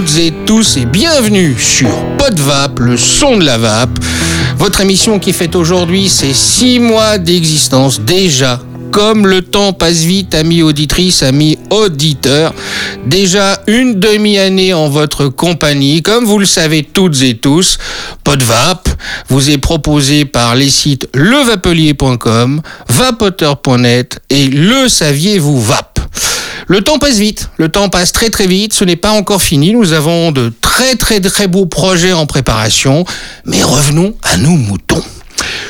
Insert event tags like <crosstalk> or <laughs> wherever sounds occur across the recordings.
Toutes et tous et bienvenue sur Podvap, le son de la vape. Votre émission qui fête aujourd'hui ses six mois d'existence déjà. Comme le temps passe vite, amis auditrices, amis auditeurs. Déjà une demi-année en votre compagnie. Comme vous le savez toutes et tous, Podvap vous est proposé par les sites levapelier.com, vapoteur.net et le saviez-vous Vap. Le temps passe vite, le temps passe très très vite, ce n'est pas encore fini, nous avons de très très très beaux projets en préparation, mais revenons à nos moutons.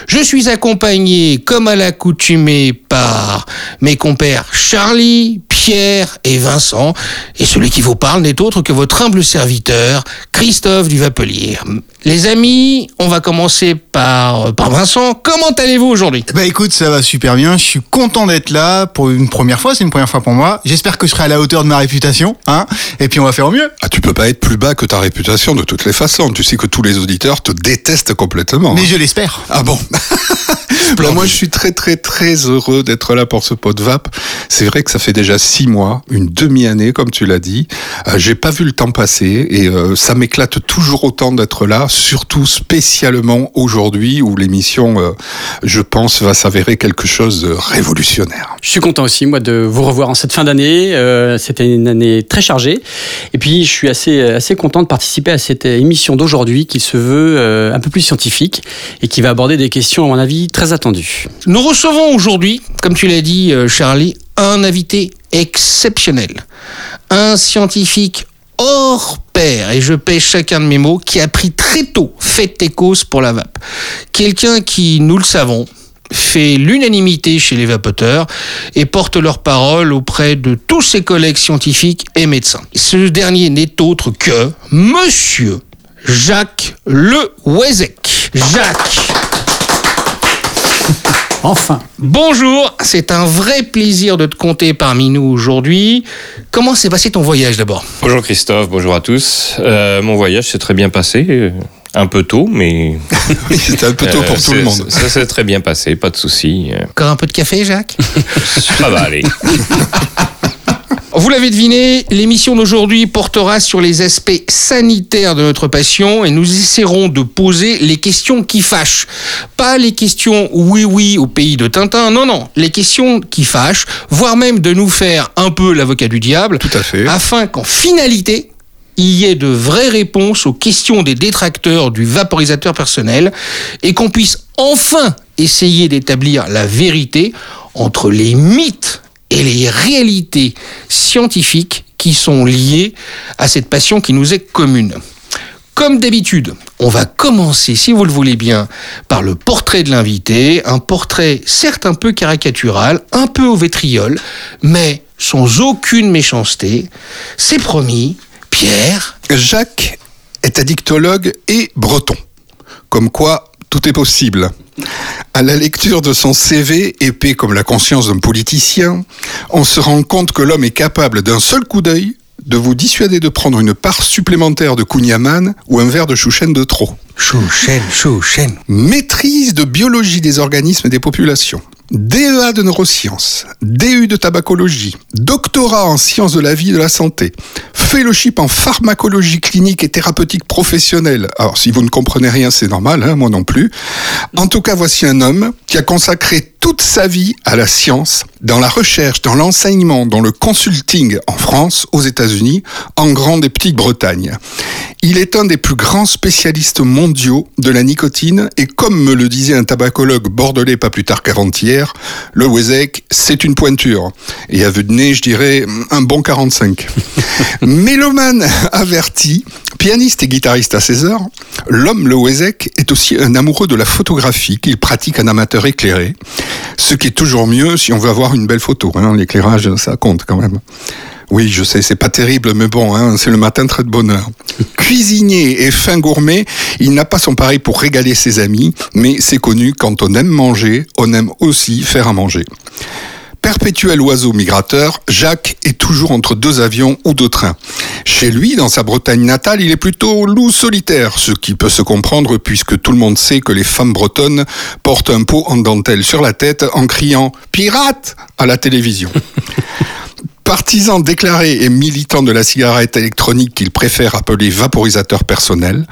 Je suis accompagné, comme à l'accoutumée, par mes compères Charlie, Pierre et Vincent. Et celui qui vous parle n'est autre que votre humble serviteur, Christophe du Vapelier. Les amis, on va commencer par, par Vincent. Comment allez-vous aujourd'hui? Bah écoute, ça va super bien. Je suis content d'être là pour une première fois. C'est une première fois pour moi. J'espère que je serai à la hauteur de ma réputation. Hein Et puis on va faire au mieux. Ah, tu peux pas être plus bas que ta réputation de toutes les façons. Tu sais que tous les auditeurs te détestent complètement. Mais hein. je l'espère. Ah bon Alors <laughs> moi, je suis très très très heureux d'être là pour ce pot de vape. C'est vrai que ça fait déjà six mois, une demi-année, comme tu l'as dit. Euh, J'ai pas vu le temps passer et euh, ça m'éclate toujours autant d'être là, surtout spécialement aujourd'hui où l'émission, euh, je pense, va s'avérer quelque chose de révolutionnaire. Je suis content aussi, moi, de vous revoir en cette fin d'année. Euh, C'était une année très chargée. Et puis, je suis assez, assez content de participer à cette émission d'aujourd'hui qui se veut euh, un peu plus scientifique et qui va aborder des questions, à mon avis, très attendues. Nous recevons aujourd'hui, comme tu l'as dit euh, Charlie, un invité exceptionnel. Un scientifique hors pair, et je pèse chacun de mes mots, qui a pris très tôt fait des causes pour la vape. Quelqu'un qui, nous le savons, fait l'unanimité chez les vapoteurs et porte leur parole auprès de tous ses collègues scientifiques et médecins. Ce dernier n'est autre que Monsieur Jacques Le Wezek. Jacques. Enfin, Bonjour, c'est un vrai plaisir de te compter parmi nous aujourd'hui. Comment s'est passé ton voyage d'abord? Bonjour Christophe, bonjour à tous. Euh, mon voyage s'est très bien passé, euh, un peu tôt, mais <laughs> C'était un peu tôt euh, pour tout c'est- le monde. Ça s'est très bien passé, pas de souci. euh, Encore un peu de café, Jacques? Ça va aller. <laughs> Vous l'avez deviné, l'émission d'aujourd'hui portera sur les aspects sanitaires de notre passion et nous essaierons de poser les questions qui fâchent. Pas les questions oui oui au pays de Tintin, non non, les questions qui fâchent, voire même de nous faire un peu l'avocat du diable, Tout à fait. afin qu'en finalité, il y ait de vraies réponses aux questions des détracteurs du vaporisateur personnel et qu'on puisse enfin essayer d'établir la vérité entre les mythes et les réalités scientifiques qui sont liées à cette passion qui nous est commune. Comme d'habitude, on va commencer, si vous le voulez bien, par le portrait de l'invité, un portrait certes un peu caricatural, un peu au vétriol, mais sans aucune méchanceté. C'est promis, Pierre, Jacques est addictologue et breton. Comme quoi, tout est possible. À la lecture de son CV, épais comme la conscience d'un politicien, on se rend compte que l'homme est capable d'un seul coup d'œil de vous dissuader de prendre une part supplémentaire de Kunyaman ou un verre de chouchen de trop. Chouchen, chouchen. Maîtrise de biologie des organismes et des populations. DEA de neurosciences, DU de tabacologie, doctorat en sciences de la vie et de la santé, fellowship en pharmacologie clinique et thérapeutique professionnelle. Alors si vous ne comprenez rien, c'est normal, hein, moi non plus. En tout cas, voici un homme qui a consacré toute sa vie à la science, dans la recherche, dans l'enseignement, dans le consulting en France, aux États-Unis, en Grande et Petite Bretagne. Il est un des plus grands spécialistes mondiaux de la nicotine et comme me le disait un tabacologue bordelais pas plus tard qu'avant-hier, le Wezek, c'est une pointure. Et à vue de nez, je dirais un bon 45. <laughs> Mélomane averti, pianiste et guitariste à ses heures, l'homme le Wezek est aussi un amoureux de la photographie qu'il pratique un amateur éclairé. Ce qui est toujours mieux si on veut avoir une belle photo. Hein. L'éclairage, ça compte quand même. Oui, je sais, c'est pas terrible, mais bon, hein, c'est le matin très de bonne heure. Cuisinier et fin gourmet, il n'a pas son pareil pour régaler ses amis, mais c'est connu, quand on aime manger, on aime aussi faire à manger. Perpétuel oiseau migrateur, Jacques est toujours entre deux avions ou deux trains. Chez lui, dans sa Bretagne natale, il est plutôt loup solitaire, ce qui peut se comprendre puisque tout le monde sait que les femmes bretonnes portent un pot en dentelle sur la tête en criant « Pirate !» à la télévision. Partisan déclaré et militant de la cigarette électronique qu'il préfère appeler vaporisateur personnel,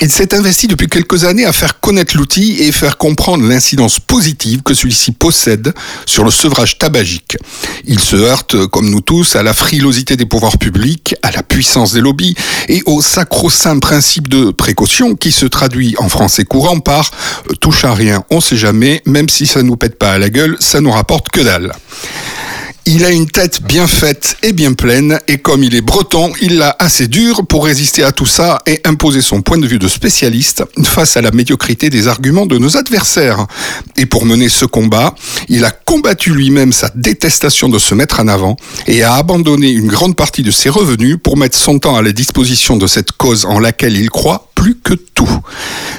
il s'est investi depuis quelques années à faire connaître l'outil et faire comprendre l'incidence positive que celui-ci possède sur le sevrage tabagique. Il se heurte, comme nous tous, à la frilosité des pouvoirs publics, à la puissance des lobbies et au sacro-saint principe de précaution qui se traduit en français courant par touche à rien, on sait jamais, même si ça nous pète pas à la gueule, ça nous rapporte que dalle. Il a une tête bien faite et bien pleine, et comme il est breton, il l'a assez dur pour résister à tout ça et imposer son point de vue de spécialiste face à la médiocrité des arguments de nos adversaires. Et pour mener ce combat, il a combattu lui-même sa détestation de se mettre en avant et a abandonné une grande partie de ses revenus pour mettre son temps à la disposition de cette cause en laquelle il croit plus que tout.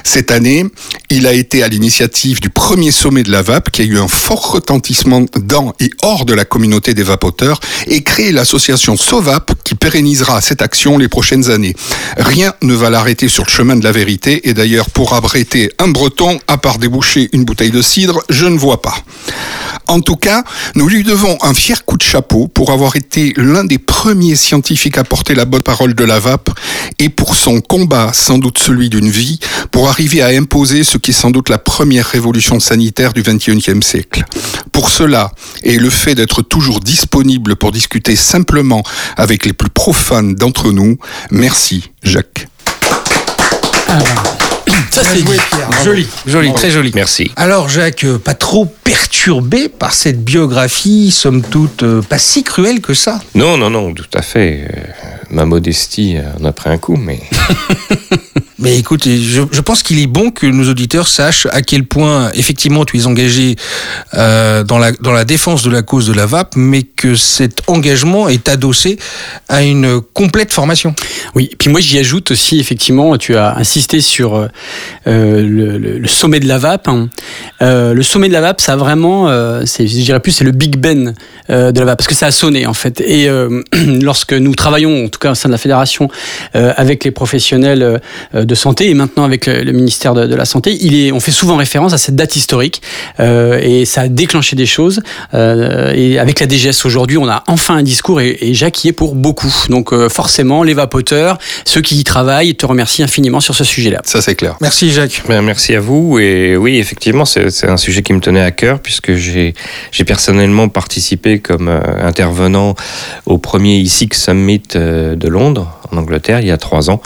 Cette année, il a été à l'initiative du premier sommet de la VAP qui a eu un fort retentissement dans et hors de la communauté des vapoteurs et créé l'association SOVAP qui pérennisera cette action les prochaines années. Rien ne va l'arrêter sur le chemin de la vérité et d'ailleurs pour abriter un breton, à part déboucher une bouteille de cidre, je ne vois pas. En tout cas, nous lui devons un fier coup de chapeau pour avoir été l'un des premiers scientifiques à porter la bonne parole de la VAP et pour son combat, sans doute celui d'une vie, pour arriver à imposer ce qui est sans doute la première révolution sanitaire du XXIe siècle. Pour cela, et le fait d'être toujours disponible pour discuter simplement avec les plus profanes d'entre nous, merci Jacques. Ça c'est joli, joli, très joli. Merci. Alors Jacques, euh, pas trop perturbé par cette biographie, somme toute euh, pas si cruelle que ça? Non, non, non, tout à fait. Euh, ma modestie en a pris un coup, mais <laughs> Mais écoute, je, pense qu'il est bon que nos auditeurs sachent à quel point effectivement tu es engagé euh, dans, la, défense de la cause de la VAP, mais que cet engagement est adossé à une complète formation. Oui, puis moi j'y ajoute aussi, effectivement, tu as insisté sur euh, le, sommet de la VAP. hein. Euh, le sommet de la VAP, ça a vraiment, je dirais plus, c'est le Big Ben de la VAP, parce que ça a sonné en fait. Et <clears throat> lorsque nous travaillons, en tout cas au sein de la fédération, avec les professionnels euh, de santé et maintenant avec le, le ministère de, de la Santé, il est, on fait souvent référence à cette date historique euh, et ça a déclenché des choses. Euh, et avec la DGS aujourd'hui, on a enfin un discours et, et Jacques y est pour beaucoup. Donc euh, forcément, les vapoteurs, ceux qui y travaillent, te remercient infiniment sur ce sujet-là. Ça c'est clair. Merci Jacques. Ben, merci à vous. Et oui, effectivement, c'est un sujet qui me tenait à cœur puisque j'ai j'ai personnellement participé comme intervenant au premier ISIC Summit de Londres, en Angleterre, il y a trois ans.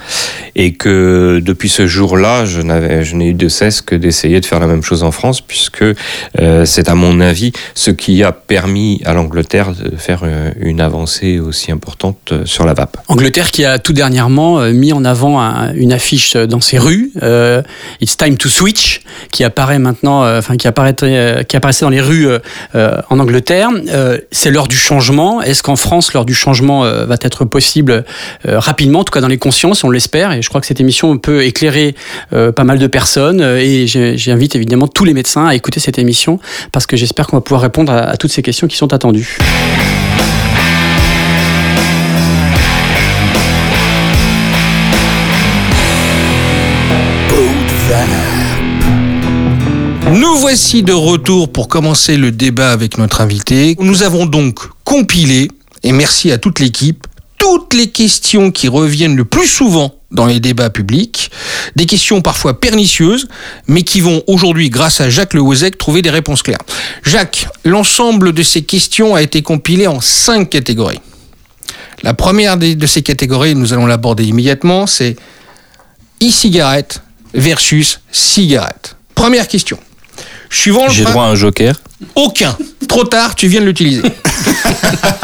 Et que depuis ce jour-là, je n'ai eu de cesse que d'essayer de faire la même chose en France puisque euh, c'est à mon avis ce qui a permis à l'Angleterre de faire euh, une avancée aussi importante euh, sur la vape. Angleterre qui a tout dernièrement euh, mis en avant un- une affiche dans ses rues, euh, It's time to switch, qui apparaît maintenant, euh, enfin qui apparaîtrait, qui apparaissait dans les rues en Angleterre. C'est l'heure du changement. Est-ce qu'en France, l'heure du changement va être possible euh, rapidement, en tout cas dans les consciences, on l'espère. Et je crois que cette émission peut éclairer euh, pas mal de personnes. Euh, Et j'invite évidemment tous les médecins à écouter cette émission parce que j'espère qu'on va pouvoir répondre à toutes ces questions qui sont attendues. Nous voici de retour pour commencer le débat avec notre invité. Nous avons donc compilé, et merci à toute l'équipe, toutes les questions qui reviennent le plus souvent dans les débats publics, des questions parfois pernicieuses, mais qui vont aujourd'hui, grâce à Jacques Le Wozek, trouver des réponses claires. Jacques, l'ensemble de ces questions a été compilé en cinq catégories. La première de ces catégories, nous allons l'aborder immédiatement, c'est e-cigarette versus cigarette. Première question. Suivant J'ai droit à un joker? aucun. Trop tard, tu viens de l'utiliser. <laughs>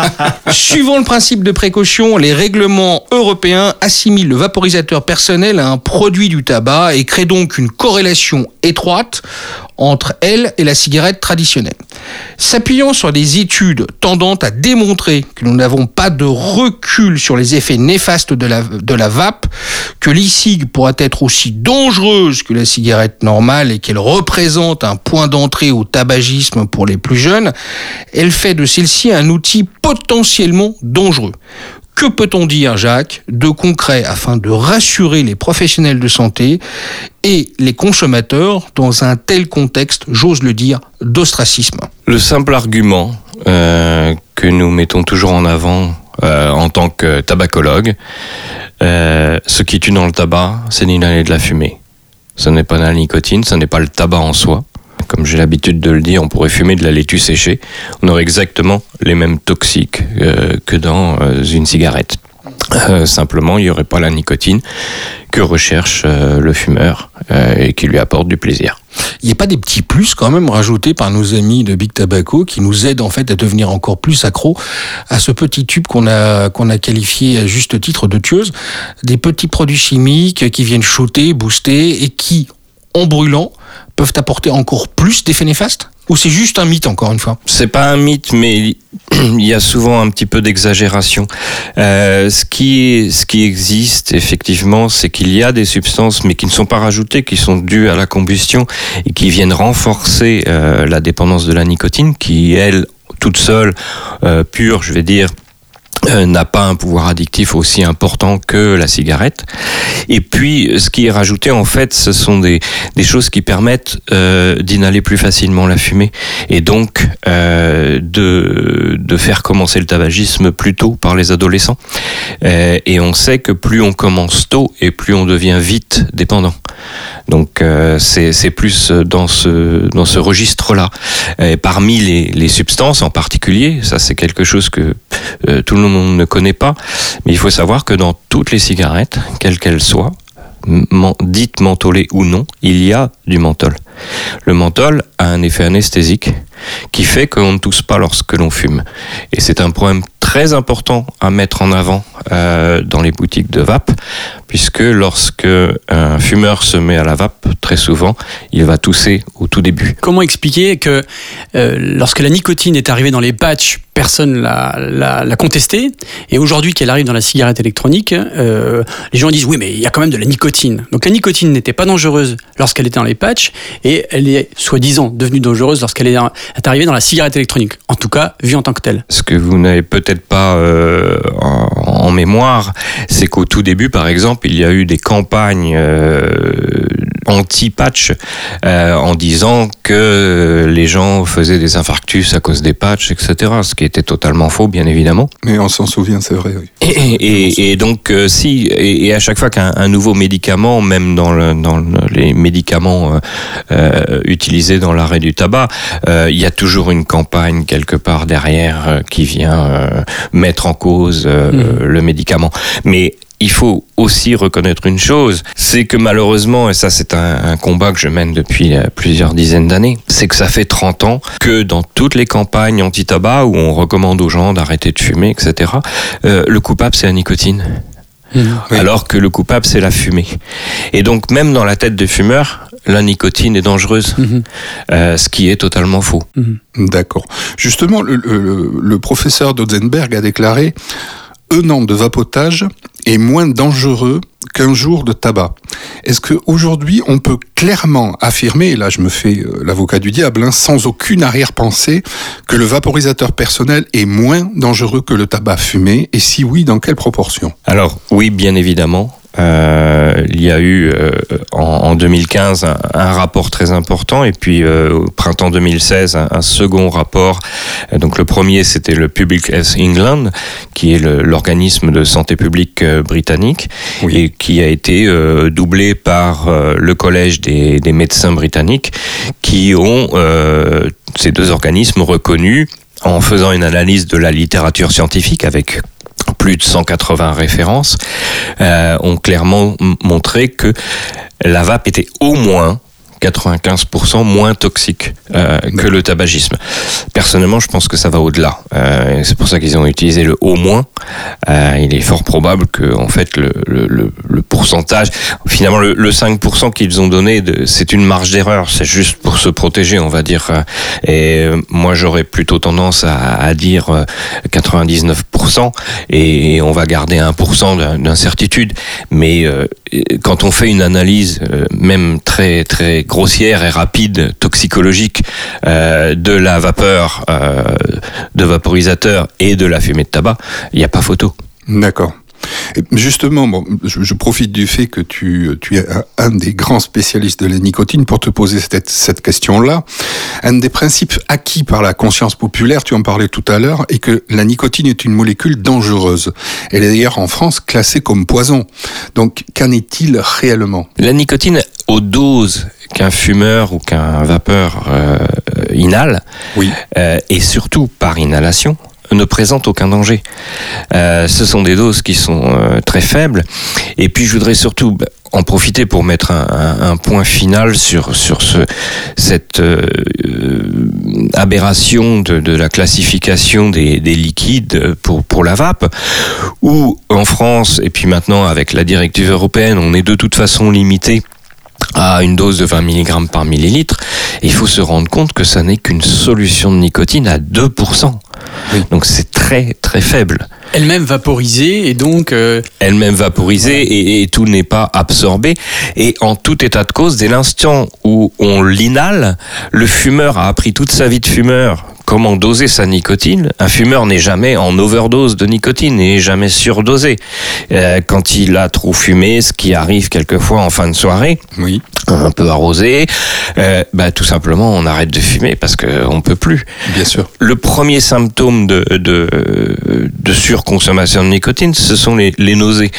<laughs> Suivant le principe de précaution, les règlements européens assimilent le vaporisateur personnel à un produit du tabac et créent donc une corrélation étroite entre elle et la cigarette traditionnelle. S'appuyant sur des études tendant à démontrer que nous n'avons pas de recul sur les effets néfastes de la, vape, que l'e-cig pourra être aussi dangereuse que la cigarette normale et qu'elle représente un point d'entrée au tabagisme pour les plus jeunes, elle fait de celle-ci un outil potentiellement dangereux. Que peut-on dire, Jacques, de concret afin de rassurer les professionnels de santé et les consommateurs dans un tel contexte, j'ose le dire, d'ostracisme? Le simple argument euh, que nous mettons toujours en avant euh, en tant que tabacologue. Euh, ce qui tue dans le tabac, c'est d'inhaler de la fumée. Ce n'est pas la nicotine, ce n'est pas le tabac en soi. Comme j'ai l'habitude de le dire, on pourrait fumer de la laitue séchée. On aurait exactement les mêmes toxiques euh, que dans euh, une cigarette. Euh, simplement, il n'y aurait pas la nicotine que recherche le fumeur et qui lui apporte du plaisir. Il n'y a pas des petits plus quand même rajoutés par nos amis de Big Tobacco qui nous aident en fait à devenir encore plus accro à ce petit tube qu'on a qu'on a qualifié à juste titre de tueuse, des petits produits chimiques qui viennent shooter, booster et qui, en brûlant, peuvent apporter encore plus d'effets néfastes Ou c'est juste un mythe encore une fois C'est pas un mythe, mais il <clears throat> y a souvent un petit peu d'exagération. Euh, ce qui ce qui existe effectivement, c'est qu'il y a des substances, mais qui ne sont pas rajoutées, qui sont dues à la combustion et qui viennent renforcer euh, la dépendance de la nicotine, qui elle toute seule, euh, pure, je vais dire, n'a pas un pouvoir addictif aussi important que la cigarette. Et puis, ce qui est rajouté, en fait, ce sont des, des choses qui permettent euh, d'inhaler plus facilement la fumée et donc euh, de, de faire commencer le tabagisme plus tôt par les adolescents. Euh, et on sait que plus on commence tôt et plus on devient vite dépendant. Donc euh, c'est plus dans ce, dans ce registre-là. Parmi les, les substances en particulier, ça c'est quelque chose que euh, tout le monde ne connaît pas, mais il faut savoir que dans toutes les cigarettes, quelles qu'elles soient, dites mentholées ou non, il y a du menthol. Le menthol a un effet anesthésique qui fait qu'on ne tousse pas lorsque l'on fume. Et c'est un problème très important à mettre en avant euh, dans les boutiques de vape, puisque lorsque un fumeur se met à la vape, très souvent, il va tousser au tout début. Comment expliquer que euh, lorsque la nicotine est arrivée dans les patchs, personne l'a, contestée, et aujourd'hui qu'elle arrive dans la cigarette électronique, euh, les gens disent oui mais il y a quand même de la nicotine. Donc la nicotine n'était pas dangereuse lorsqu'elle était dans les patchs, et elle est soi-disant devenue dangereuse lorsqu'elle est, est arrivée dans la cigarette électronique. En tout cas, vue en tant que telle. Ce que vous n'avez peut-être pas euh, en, en mémoire, c'est qu'au tout début, par exemple, il y a eu des campagnes euh, anti-patch euh, en disant que les gens faisaient des infarctus à cause des patchs, etc. Ce qui était totalement faux, bien évidemment. Mais on s'en souvient, c'est vrai. Oui. Et, et- et donc, euh, si, et, et à chaque fois qu'un un nouveau médicament, même dans, le, dans le- les médicaments euh, euh, utilisés dans l'arrêt du tabac, euh, il y a toujours une campagne quelque part derrière euh, qui vient euh, mettre en cause euh, Mhm. le médicament. Mais il faut aussi reconnaître une chose, c'est que malheureusement, et ça c'est un, un combat que je mène depuis euh, plusieurs dizaines d'années, c'est que ça fait 30 ans que dans toutes les campagnes anti-tabac où on recommande aux gens d'arrêter de fumer, etc., euh, le coupable c'est la nicotine. Oui. Alors que le coupable c'est la fumée. Et donc même dans la tête des fumeurs, la nicotine est dangereuse, Mhm. euh, ce qui est totalement faux. D'accord. Justement, le, le- le professeur Dotzenberg a déclaré un an de vapotage est moins dangereux qu'un jour de tabac. Est-ce qu'aujourd'hui, on peut clairement affirmer, et là je me fais euh, l'avocat du diable, hein, sans aucune arrière-pensée, que le vaporisateur personnel est moins dangereux que le tabac fumé? Et si oui, dans quelle proportion? Alors oui, bien évidemment. Euh, il y a eu euh, en, en 2015 un, un rapport très important et puis euh, au printemps 2016 un, un second rapport. Donc le premier c'était le Public Health England qui est l'organisme de santé publique britannique Oui. et qui a été doublé par le collège des, des médecins britanniques qui ont ces deux organismes reconnus en faisant une analyse de la littérature scientifique avec plus de 180 références, euh, ont clairement montré que la vape était au moins 95% moins toxique euh, que le tabagisme. Personnellement, je pense que ça va au-delà. Euh, c'est pour ça qu'ils ont utilisé le au moins. Euh, il est fort probable que, en fait, le, le, pourcentage, finalement, le, le 5% qu'ils ont donné, c'est une marge d'erreur. C'est juste pour se protéger, on va dire. Et moi, j'aurais plutôt tendance à, à dire euh, 99% et on va garder 1% d'in- d'incertitude. Mais quand on fait une analyse, même très très grossière et rapide, toxicologique, euh, de la vapeur euh, de vaporisateur et de la fumée de tabac, il n'y a pas photo. D'accord. Et justement, bon, je, je profite du fait que tu, tu es un, des grands spécialistes de la nicotine pour te poser cette, cette question-là. Un des principes acquis par la conscience populaire, tu en parlais tout à l'heure, est que la nicotine est une molécule dangereuse. Elle est d'ailleurs en France classée comme poison. Donc, qu'en est-il réellement? La nicotine, aux doses qu'un fumeur ou qu'un vapeur euh, inhale, Oui. euh, et surtout par inhalation, ne présente aucun danger. Euh, ce sont des doses qui sont euh, très faibles. Et puis je voudrais surtout bah, en profiter pour mettre un, point final sur, sur ce, cette euh, aberration de, la classification des, des liquides pour, pour la vape, où en France, et puis maintenant avec la directive européenne, on est de toute façon limité à une dose de 20 mg par millilitre, il faut se rendre compte que ça n'est qu'une solution de nicotine à 2%. Oui. Donc c'est très très faible. Elle-même vaporisée et donc euh, Elle-même vaporisée et, et tout n'est pas absorbé. Et en tout état de cause, dès l'instant où on l'inhale, le fumeur a appris toute sa vie de fumeur comment doser sa nicotine. Un fumeur n'est jamais en overdose de nicotine, n'est jamais surdosé. Euh, quand il a trop fumé, ce qui arrive quelquefois en fin de soirée, Oui. un peu arrosé, euh, bah, tout simplement on arrête de fumer parce qu'on peut plus. Bien sûr. Le premier symptôme de, de, de surconsommation de nicotine, ce sont les, nausées.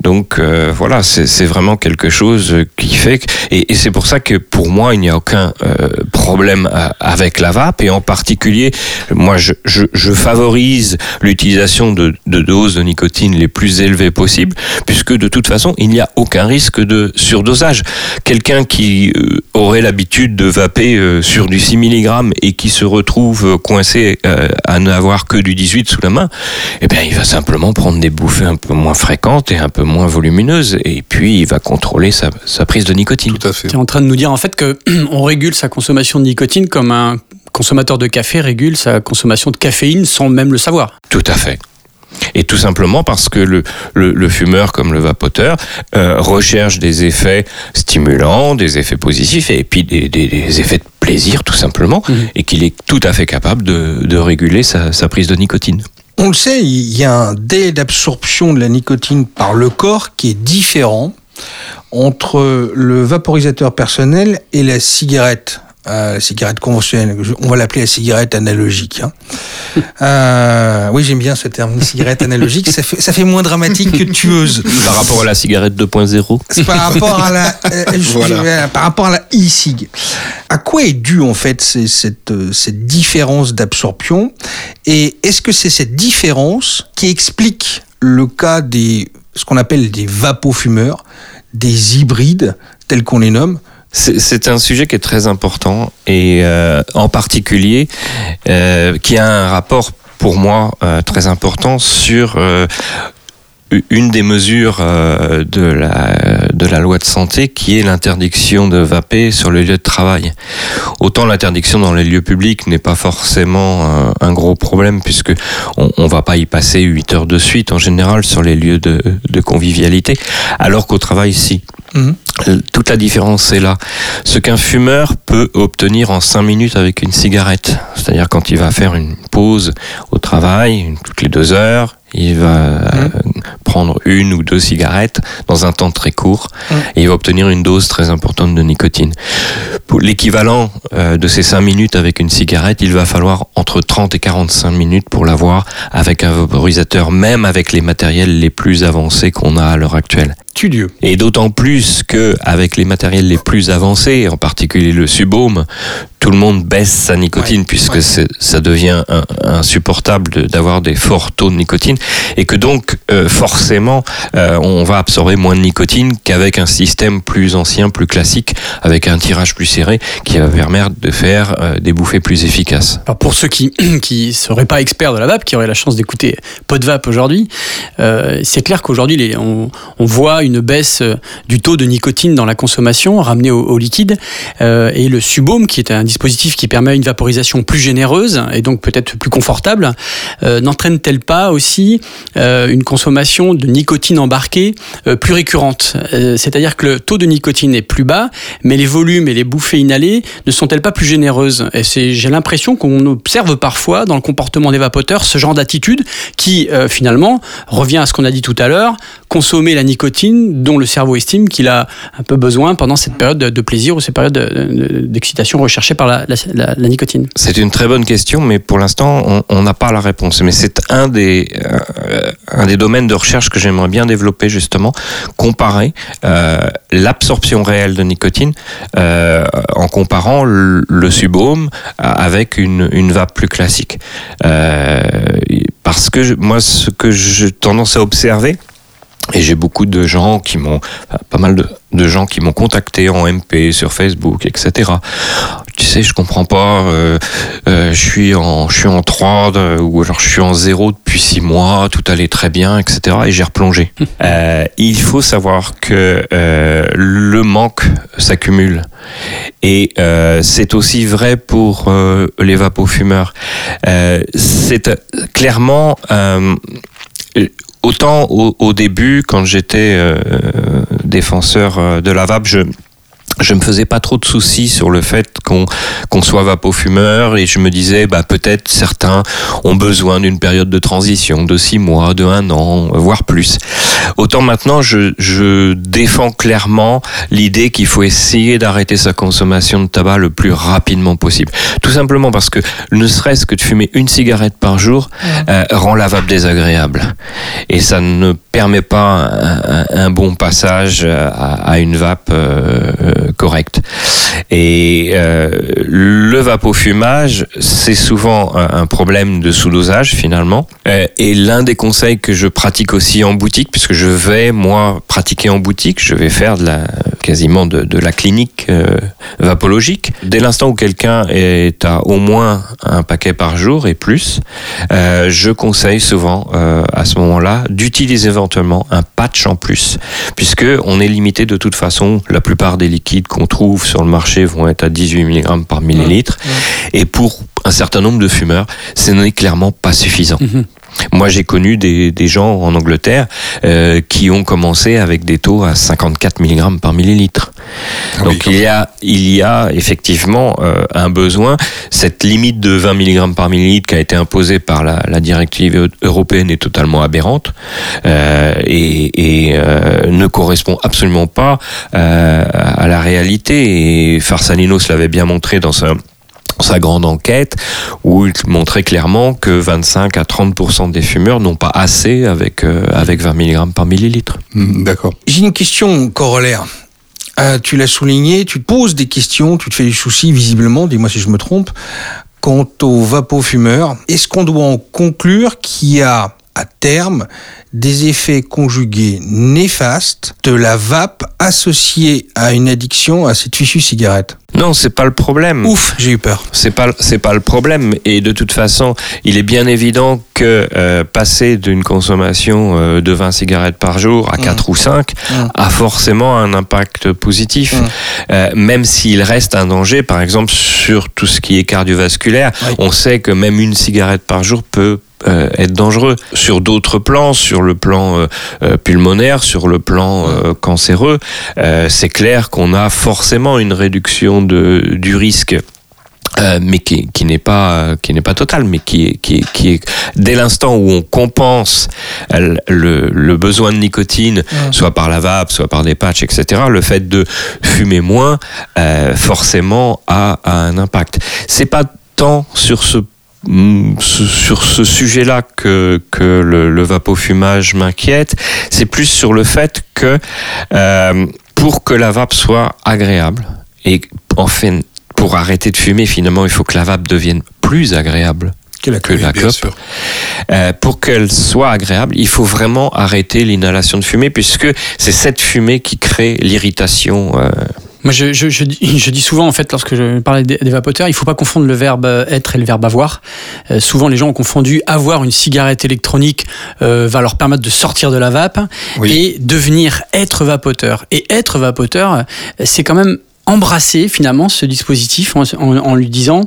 Donc euh, voilà, c'est vraiment quelque chose qui fait que... Et, c'est pour ça que pour moi, il n'y a aucun euh, problème à- avec la vape. Et en particulier, moi, je, favorise l'utilisation de, doses de nicotine les plus élevées possibles, puisque de toute façon, il n'y a aucun risque de surdosage. Quelqu'un qui euh, aurait l'habitude de vaper euh, sur du 6 mg et qui se retrouve euh, coincé euh, à n'avoir que du 18 sous la main, eh bien, il va simplement prendre des bouffées un peu moins fréquentes et un peu moins volumineuses, et puis il va contrôler sa, sa prise de nicotine. Tout à fait. tu es en train de nous dire en fait que <clears throat> on régule sa consommation de nicotine comme un consommateur de café régule sa consommation de caféine sans même le savoir. Tout à fait. Et tout simplement parce que le, le, le fumeur comme le vapoteur euh, recherche des effets stimulants, des effets positifs et puis des, des- des effets de plaisir tout simplement, Mhm. et qu'il est tout à fait capable de, de réguler sa, sa prise de nicotine. On le sait, il y a un délai d'absorption de la nicotine par le corps qui est différent entre le vaporisateur personnel et la cigarette. Euh, la cigarette conventionnelle, on va l'appeler la cigarette analogique. hein. <laughs> Euh, oui, j'aime bien ce terme, cigarette analogique. Ça fait, ça fait moins dramatique que tueuse. <laughs> Par rapport à la cigarette 2.0 C'est par rapport à la, euh, <laughs> Voilà. par rapport à la e-cig. À quoi est due en fait cette différence d'absorption? Et est-ce que c'est cette différence qui explique le cas des ce qu'on appelle des vapofumeurs, des hybrides tels qu'on les nomme C'est un sujet qui est très important et euh, en particulier euh, qui a un rapport pour moi euh, très important sur une des mesures de, la, de la loi de santé qui est l'interdiction de vaper sur le lieu de travail. Autant l'interdiction dans les lieux publics n'est pas forcément un, gros problème puisque on, va pas y passer 8 heures de suite en général sur les lieux de, convivialité, alors qu'au travail si. Mhm. Toute la différence est là. Ce qu'un fumeur peut obtenir en 5 minutes avec une cigarette, c'est-à-dire quand il va faire une pause au travail, toutes les deux heures, il va euh, prendre une ou deux cigarettes dans un temps très court Mhm. et il va obtenir une dose très importante de nicotine. Pour l'équivalent euh, de ces 5 minutes avec une cigarette, il va falloir entre 30 et 45 minutes pour l'avoir avec un vaporisateur, même avec les matériels les plus avancés qu'on a à l'heure actuelle. Tudieu. Et d'autant plus que avec les matériels les plus avancés, en particulier le subaume, tout le monde baisse sa nicotine Ouais, puisque ouais. ça devient insupportable d'avoir des forts taux de nicotine et que donc euh, forcément euh, on va absorber moins de nicotine qu'avec un système plus ancien, plus classique, avec un tirage plus serré qui va permettre de faire euh, des bouffées plus efficaces. Alors pour ceux qui <clears throat> qui seraient pas experts de la vape, qui auraient la chance d'écouter Pod Vape aujourd'hui, euh, c'est clair qu'aujourd'hui on, on voit une baisse euh, du taux de nicotine dans la consommation ramenée au, au liquide euh, et le subaume qui est un dispositif qui permet une vaporisation plus généreuse et donc peut-être plus confortable, n'entraîne-t-elle pas aussi euh, une consommation de nicotine embarquée euh, plus récurrente Euh, C'est-à-dire que le taux de nicotine est plus bas, mais les volumes et les bouffées inhalées ne sont-elles pas plus généreuses? J'ai l'impression qu'on observe parfois dans le comportement des vapoteurs ce genre d'attitude qui finalement revient à ce qu'on a dit tout à l'heure, consommer la nicotine dont le cerveau estime qu'il a un peu besoin pendant cette période de, plaisir ou cette période de- de- d'excitation recherchée par la, la- nicotine. C'est une très bonne question, mais pour l'instant, on n'a pas la réponse. Mais c'est un des, euh, un des domaines de recherche que j'aimerais bien développer, justement, comparer euh, l'absorption réelle de nicotine euh, en comparant le, le avec une, vape plus classique. Parce que moi, ce que j'ai tendance à observer, et j'ai beaucoup de gens qui m'ont, pas mal de, gens qui m'ont contacté en MP, sur Facebook, etc. Tu sais, je comprends pas, je suis en, je suis en 3, de- ou alors je suis en 0 depuis 6 mois, tout allait très bien, etc. Et j'ai replongé. <laughs> Euh, il faut savoir que euh, le manque s'accumule. Et euh, c'est aussi vrai pour euh, les vapofumeurs. Euh, c'est euh, clairement... euh, Autant au, au début, quand j'étais euh, défenseur euh, de la vape, je je me faisais pas trop de soucis sur le fait qu'on qu'on soit vapofumeur et je me disais bah peut-être certains ont besoin d'une période de transition de six mois, de un an, voire plus. Autant maintenant je, je défends clairement l'idée qu'il faut essayer d'arrêter sa consommation de tabac le plus rapidement possible. Tout simplement parce que ne serait-ce que de fumer une cigarette par jour euh, rend la vape désagréable et ça ne permet pas un, un- un bon passage à, à une vape euh, euh, correcte. Et euh, le vapofumage, c'est souvent un, problème de sous-dosage finalement. Euh, et l'un des conseils que je pratique aussi en boutique, puisque je vais moi pratiquer en boutique, je vais faire de la quasiment de, la clinique euh, vapologique. Dès l'instant où quelqu'un est à au moins un paquet par jour et plus, euh, je conseille souvent euh, à ce moment-là d'utiliser éventuellement un patch en plus, puisque on est limité de toute façon. La plupart des liquides qu'on trouve sur le marché vont être à 18 mg par millilitre, et pour un certain nombre de fumeurs, ce n'est clairement pas suffisant. Mhm. Moi, j'ai connu des, des gens en Angleterre euh, qui ont commencé avec des taux à 54 mg par millilitre. Ah Donc il y a, il y a effectivement euh, un besoin. Cette limite de 20 mg par millilitre qui a été imposée par la, la directive européenne est totalement aberrante euh, et, et, ne correspond absolument pas à la réalité. Et Farsalinos l'avait bien montré dans sa sa grande enquête où il montrait clairement que 25 à 30 des fumeurs n'ont pas assez avec euh, avec 20 mg par millilitre. Hmm, D'accord. J'ai une question corollaire. Euh, tu l'as souligné, tu te poses des questions, tu te fais des soucis visiblement, dis-moi si je me trompe, quant aux vapofumeurs. Est-ce qu'on doit en conclure qu'il y a à terme des effets conjugués néfastes de la vape associée à une addiction à cette fichue cigarette Non, c'est pas le problème. Ouf, j'ai eu peur. C'est pas c'est pas le problème et de toute façon, il est bien évident que euh, passer d'une consommation euh, de 20 cigarettes par jour à 4 ou 5 Mm. a forcément un impact positif, Mm. Euh, même s'il reste un danger. Par exemple, sur tout ce qui est cardiovasculaire, Oui. on sait que même une cigarette par jour peut euh, être dangereux sur d'autres plans, sur le plan euh, euh, pulmonaire, sur le plan euh, cancéreux. c'est clair qu'on a forcément une réduction de, du risque. mais qui, qui n'est pas qui n'est pas total, mais qui est, qui est, qui est dès l'instant où on compense le, le besoin de nicotine, soit par la vape, soit par des patchs, etc. Le fait de fumer moins, forcément, a, a un impact. C'est pas tant sur ce ce- sur ce sujet-là que, que le, le vapofumage m'inquiète, c'est plus sur le fait que euh, pour que la vape soit agréable et enfin pour arrêter de fumer finalement il faut que la vape devienne plus agréable que la bien clope. sûr. Euh, pour qu'elle soit agréable, il faut vraiment arrêter l'inhalation de fumée puisque c'est cette fumée qui crée l'irritation. euh, Moi, je, je, je, dis, je dis souvent, en fait, lorsque je parlais des, vapoteurs, il faut pas confondre le verbe euh, être et le verbe avoir. Euh, souvent, les gens ont confondu avoir une cigarette électronique euh, va leur permettre de sortir de la vape Oui. et devenir être vapoteur. Et être vapoteur, c'est quand même embrasser finalement ce dispositif en, lui disant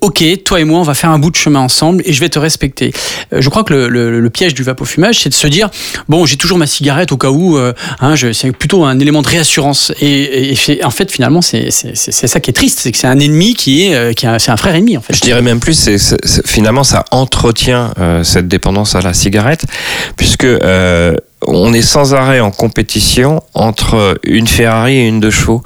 Ok, toi et moi, on va faire un bout de chemin ensemble et je vais te respecter. Euh, je crois que le, piège du vapofumage, c'est de se dire Bon, j'ai toujours ma cigarette au cas où, euh, hein, c'est plutôt un élément de réassurance. Et, en fait, finalement, c'est ça qui est triste c'est que c'est un ennemi qui est, euh, qui c'est un frère ennemi en fait. Je dirais même plus, finalement, ça entretient cette dépendance à la cigarette, puisque on est sans arrêt en compétition entre une Ferrari et une deux chevaux.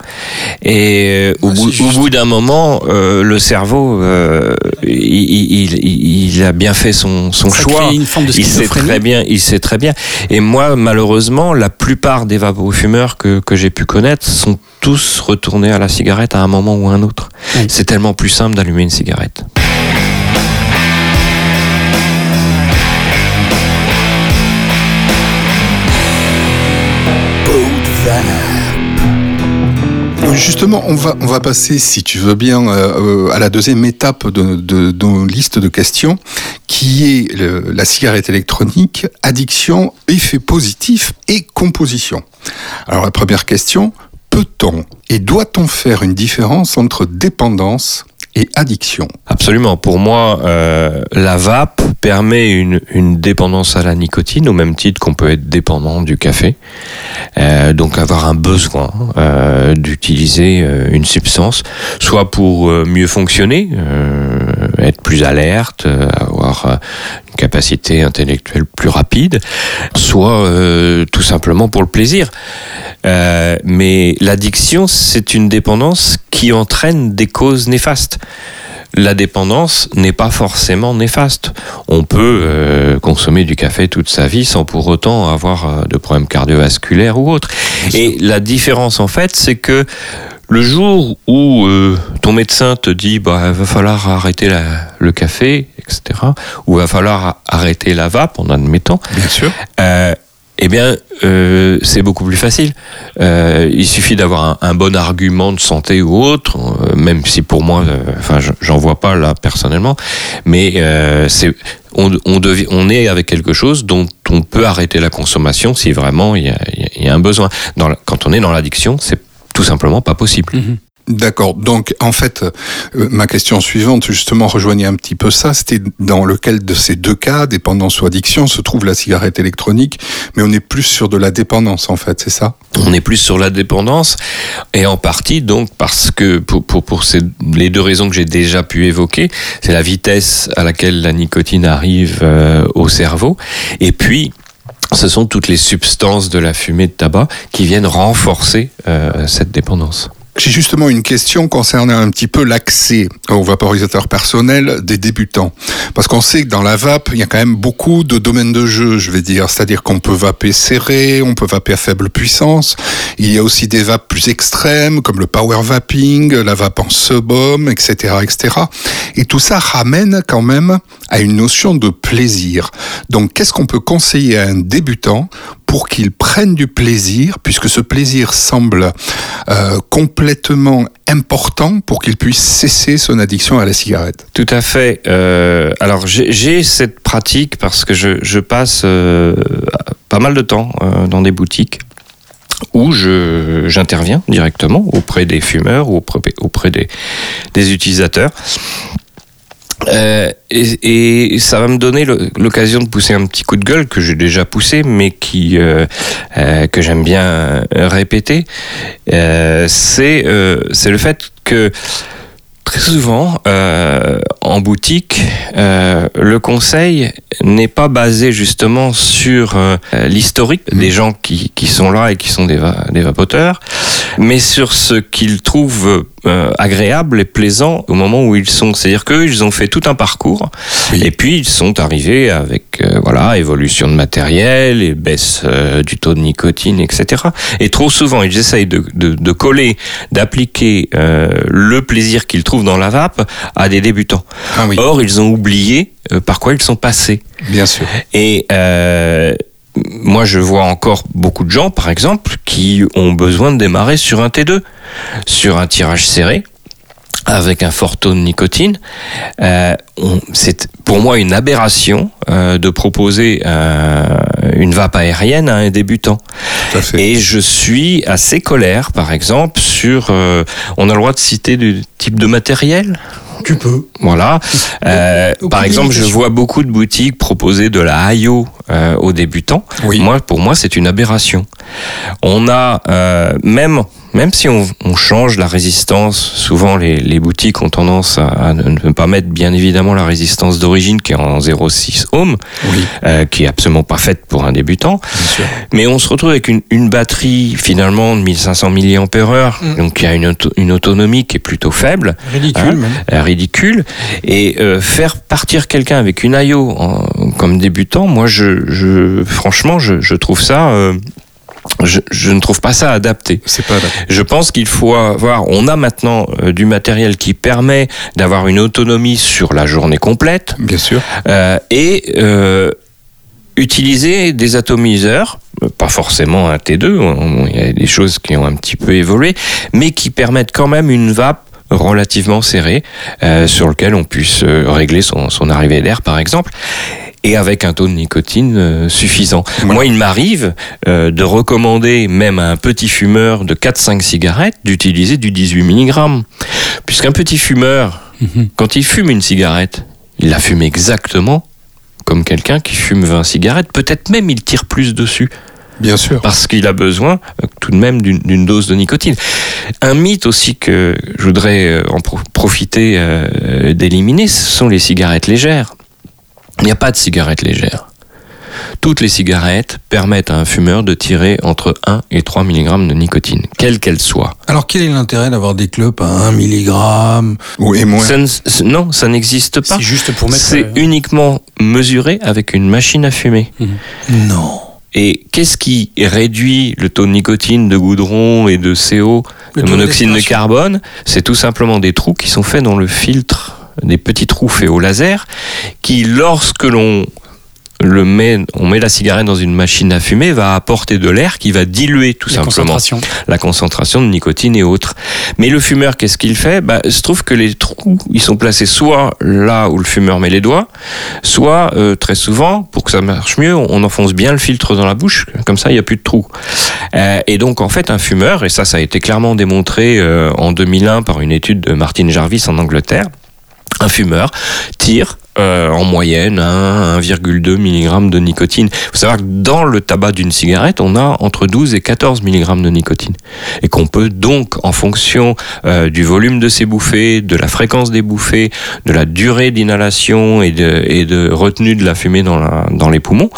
Et euh, au, Ah, bout, au d'un moment, euh, le cerveau, euh, il, il- il- il a bien fait son, son Ça choix. une forme de Il sait très bien, il sait très bien. Et moi, malheureusement, la plupart des vapofumeurs que, que j'ai pu connaître sont tous retournés à la cigarette à un moment ou à un autre. Oui. C'est tellement plus simple d'allumer une cigarette. Justement, on va, on va passer, si tu veux bien, euh, euh, à la deuxième étape de, de, de de questions, qui est la cigarette électronique, addiction, effet positif et composition. Alors la première question, peut-on et doit-on faire une différence entre dépendance et addiction Absolument. Pour moi, euh, la vape permet une, une dépendance à la nicotine, au même titre qu'on peut être dépendant du café. Euh, donc avoir un besoin euh, d'utiliser euh, une substance, soit pour euh, mieux fonctionner, euh, être plus alerte, euh, avoir euh, une capacité intellectuelle plus rapide, soit euh, tout simplement pour le plaisir. Mais l'addiction, c'est une dépendance qui entraîne des causes néfastes. La dépendance n'est pas forcément néfaste. On peut consommer du café toute sa vie sans pour autant avoir de problèmes cardiovasculaires ou autres. Et la différence en fait, c'est que le jour où euh, ton médecin te dit bah va falloir arrêter la- le café, etc., ou va falloir arrêter la vape, en admettant, Bien sûr. euh, eh bien, euh, c'est beaucoup plus facile. Euh, il suffit d'avoir un, un bon argument de santé ou autre, euh, même si pour moi, enfin, je- j'en vois pas là personnellement, mais c'est on, on, devi- on est avec quelque chose dont on peut arrêter la consommation si vraiment il y a, y un besoin. Dans la- quand on est dans l'addiction, c'est tout simplement pas possible. D'accord. Donc, en fait, euh, ma question suivante, justement, rejoignait un petit peu ça. C'était dans lequel de ces deux cas, dépendance ou addiction, se trouve la cigarette électronique, mais on est plus sur de la dépendance, en fait, c'est ça? On est plus sur la dépendance, et en partie donc parce que pour, pour, pour ces, les deux raisons que j'ai déjà pu évoquer, c'est la vitesse à laquelle la nicotine arrive euh, au cerveau, et puis ce sont toutes les substances de la fumée de tabac qui viennent renforcer euh, cette dépendance. J'ai justement une question concernant un petit peu l'accès aux vaporisateurs personnels des débutants. Parce qu'on sait que dans la vape, il y a quand même beaucoup de domaines de jeu, je vais dire. C'est-à-dire qu'on peut vaper serré, on peut vaper à faible puissance. Il y a aussi des vapes plus extrêmes, comme le power vaping, la vape en sub-ohm, etc., etc. Et tout ça ramène quand même à une notion de plaisir. Donc, qu'est-ce qu'on peut conseiller à un débutant pour qu'il prenne du plaisir, puisque ce plaisir semble euh, complètement important pour qu'il puisse cesser son addiction à la cigarette. Tout à fait. Euh, alors j'ai cette pratique parce que je, passe euh, pas mal de temps dans des boutiques où j'interviens directement auprès des fumeurs ou auprès, des utilisateurs. Euh, et, ça va me donner l'occasion de pousser un petit coup de gueule que j'ai déjà poussé, mais qui euh, euh, que j'aime bien répéter. C'est c'est le fait que Très souvent, en boutique, le conseil n'est pas basé justement sur euh, l'historique des gens qui, qui sont là et qui sont des, va- des vapoteurs, mais sur ce qu'ils trouvent euh, agréable et plaisant au moment où ils sont. C'est-à-dire qu'eux, ils ont fait tout un parcours, et puis ils sont arrivés avec euh, voilà évolution de matériel et baisse euh, du taux de nicotine, etc. Et trop souvent, ils essayent de, de, de coller, d'appliquer euh, le plaisir qu'ils trouvent dans la vape à des débutants. Ah oui, Or, ils ont oublié par quoi ils sont passés. bien sûr. Et euh, moi, je vois encore beaucoup de gens, par exemple, qui ont besoin de démarrer sur un T2, sur un tirage serré, avec un fort taux de nicotine. Euh, on- c'est pour moi une aberration euh, de proposer euh, une vape aérienne à un débutant. Tout à fait. Et je suis assez colère, par exemple, sur. euh, on a le droit de citer du type de matériel? Tu peux. Voilà. <laughs> Euh, par exemple, je vois beaucoup de boutiques proposer de la IO euh, aux débutants. Oui. Moi, pour moi, c'est une aberration. On a euh, même même si on, on change la résistance, souvent les, les boutiques ont tendance à, à ne pas mettre bien évidemment la résistance d'origine qui est en 0,6 ohm, Oui, euh, qui est absolument pas faite pour un débutant. Mais on se retrouve avec une, une batterie finalement de 1500 mAh, Mm. donc qui a une, auto- une autonomie qui est plutôt faible Ridicule, Hein même. euh, ridicule et euh, faire partir quelqu'un avec une IO en- comme débutant moi je, je franchement je, je trouve ça euh, je, je ne trouve pas ça adapté. C'est pas adapté. Je pense qu'il faut avoir, on a maintenant euh, du matériel qui permet d'avoir une autonomie sur la journée complète Bien sûr. euh, et euh, utiliser des atomiseurs, pas forcément un T2, on- il y a des choses qui ont un petit peu évolué, mais qui permettent quand même une vape relativement serrée sur lequel on puisse régler son, son arrivée d'air par exemple et avec un taux de nicotine euh, suffisant. Voilà. Moi, il m'arrive euh, de recommander même à un petit fumeur de 4-5 cigarettes d'utiliser du 18 mg. Puisqu'un petit fumeur, Mhm. quand il fume une cigarette, il la fume exactement comme quelqu'un qui fume 20 cigarettes. Peut-être même il tire plus dessus Bien sûr. parce qu'il a besoin euh, tout de même d'une d'une dose de nicotine. Un mythe aussi que je voudrais euh, en pro- profiter euh, d'éliminer, ce sont les cigarettes légères. Il n'y a pas de cigarettes légères. Toutes les cigarettes permettent à un fumeur de tirer entre 1 et 3 mg de nicotine, quelle qu'elle soit. Alors, quel est l'intérêt d'avoir des clopes à 1 mg Oui, et moins. Ça ne- c- non, ça n'existe pas. C'est juste pour mettre. C'est euh, uniquement mesuré avec une machine à fumer. Non. Et qu'est-ce qui réduit le taux de nicotine, de goudron et de CO, Le de monoxyde de carbone? C'est tout simplement des trous qui sont faits dans le filtre, des petits trous faits au laser, qui lorsque l'on le met, on met la cigarette dans une machine à fumer, va apporter de l'air qui va diluer tout la simplement concentration. la concentration de nicotine et autres. Mais le fumeur, qu'est-ce qu'il fait? Bah, Il se trouve que les trous, ils sont placés soit là où le fumeur met les doigts, soit euh, très souvent, pour que ça marche mieux, on enfonce bien le filtre dans la bouche, comme ça il n'y a plus de trous. Euh, et donc en fait un fumeur, et ça ça a été clairement démontré euh, en 2001 par une étude de Martin Jarvis en Angleterre, un fumeur tire euh, en moyenne 1, 1,2 mg de nicotine. Il faut savoir que dans le tabac d'une cigarette, on a entre 12 et 14 mg de nicotine. Et qu'on peut donc, en fonction euh, du volume de ces bouffées, de la fréquence des bouffées, de la durée d'inhalation et de, et de retenue de la fumée dans, la, dans les poumons,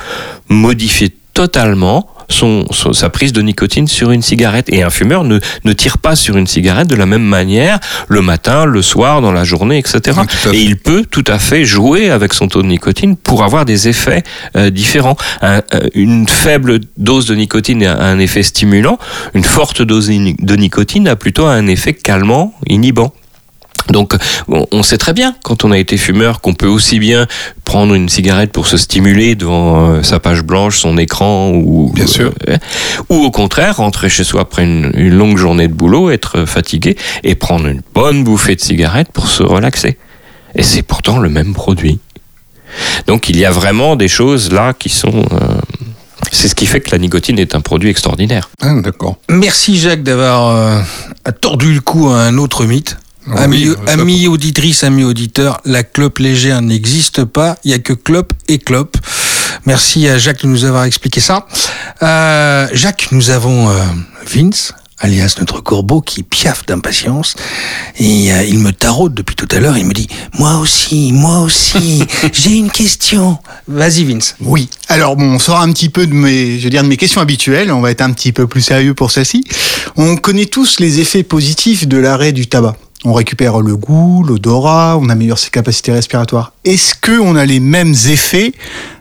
modifier totalement son, son- sa prise de nicotine sur une cigarette. Et un fumeur ne, ne tire pas sur une cigarette de la même manière le matin, le soir, dans la journée, etc. Et il peut tout à fait jouer avec son taux de nicotine pour avoir des effets euh, différents. Un- euh, une faible dose de nicotine a un effet stimulant, une forte dose de nicotine a plutôt un effet calmant, inhibant. Donc, on sait très bien, quand on a été fumeur, qu'on peut aussi bien prendre une cigarette pour se stimuler devant euh, sa page blanche, son écran, ou Bien sûr. euh, ou au contraire rentrer chez soi après une, une longue journée de boulot, être fatigué et prendre une bonne bouffée de cigarette pour se relaxer. Et c'est pourtant le même produit. Donc, il y a vraiment des choses là qui sont. euh, c'est ce qui fait que la nicotine est un produit extraordinaire. Ah, D'accord. Merci Jacques d'avoir euh, tordu le cou à un autre mythe. Ah Amis, oui, amis auditrices, amis auditeurs, la clope légère n'existe pas. Il y a que clope et clope. Merci à Jacques de nous avoir expliqué ça. Euh, Jacques, nous avons euh, Vince, alias notre corbeau, qui piaffe d'impatience. Et euh, il me taraude depuis tout à l'heure. Il me dit Moi aussi, moi aussi, <laughs> j'ai une question. Vas-y, Vince. Oui. Alors bon, on sort un petit peu de mes, je veux dire, de mes questions habituelles. On va être un petit peu plus sérieux pour celle-ci. On connaît tous les effets positifs de l'arrêt du tabac. On récupère le goût, l'odorat, on améliore ses capacités respiratoires. Est-ce que on a les mêmes effets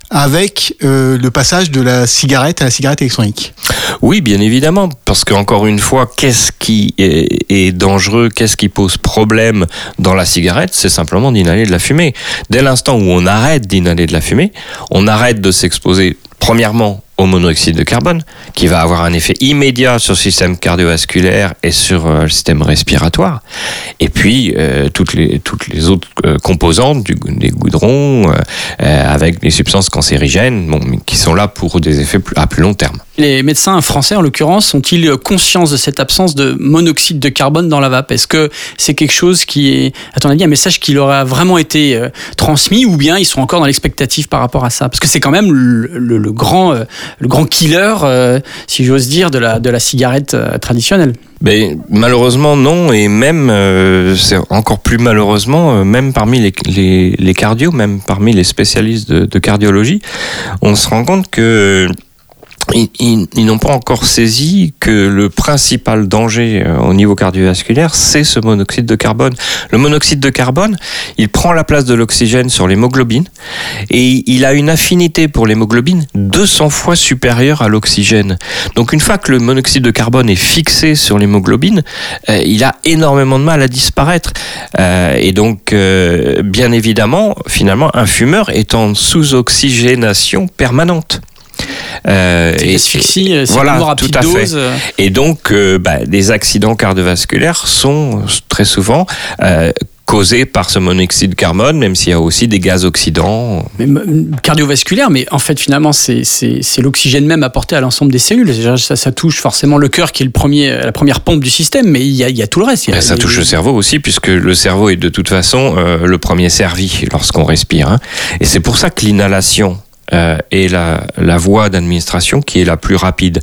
avec euh, le passage de la cigarette à la cigarette électronique? Oui, bien évidemment, parce qu'encore une fois, qu'est-ce qui est, est dangereux, qu'est-ce qui pose problème dans la cigarette? C'est simplement d'inhaler de la fumée. Dès l'instant où on arrête d'inhaler de la fumée, on arrête de s'exposer, premièrement, au monoxyde de carbone, qui va avoir un effet immédiat sur le système cardiovasculaire et sur euh, le système respiratoire. Et puis, euh, toutes, les, toutes les autres euh, composantes du, des goudrons, avec des substances cancérigènes, bon, qui sont là pour des effets à plus long terme. Les médecins français, en l'occurrence, ont-ils conscience de cette absence de monoxyde de carbone dans la vape? Est-ce que c'est quelque chose qui est, à ton avis, un message qui leur a vraiment été transmis ou bien ils sont encore dans l'expectative par rapport à ça? Parce que c'est quand même le, grand, le grand killer, euh, si j'ose dire, de la, cigarette euh, traditionnelle. Mais malheureusement non, et même euh, c'est encore plus malheureusement, même parmi les, les, les cardios, même parmi les spécialistes de cardiologie, on se rend compte que ils, ils- n'ont pas encore saisi que le principal danger euh, au niveau cardiovasculaire, c'est ce monoxyde de carbone. Le monoxyde de carbone, il prend la place de l'oxygène sur l'hémoglobine et il a une affinité pour l'hémoglobine 200 fois supérieure à l'oxygène. Donc une fois que le monoxyde de carbone est fixé sur l'hémoglobine, euh, il a énormément de mal à disparaître. Euh, et donc, euh, bien évidemment, finalement, un fumeur est en sous-oxygénation permanente. Euh, C'est et- l'asphyxie, euh, c'est voilà, mort à tout à dose. euh, et donc, euh, bah, les accidents cardiovasculaires sont très souvent euh, causés par ce monoxyde de carbone, même s'il y a aussi des gaz oxydants. mais, cardiovasculaire, mais en fait, finalement, c'est c'est- c'est l'oxygène même apporté à l'ensemble des cellules. Ça, ça touche forcément le cœur qui est le premier, la première pompe du système, mais il y a, il y a tout le reste. Il y a- ça il y a- touche le cerveau aussi, puisque le cerveau est de toute façon euh, le premier servi lorsqu'on respire. hein. Et c'est pour ça que l'inhalation euh, est la, la voie d'administration qui est la plus rapide.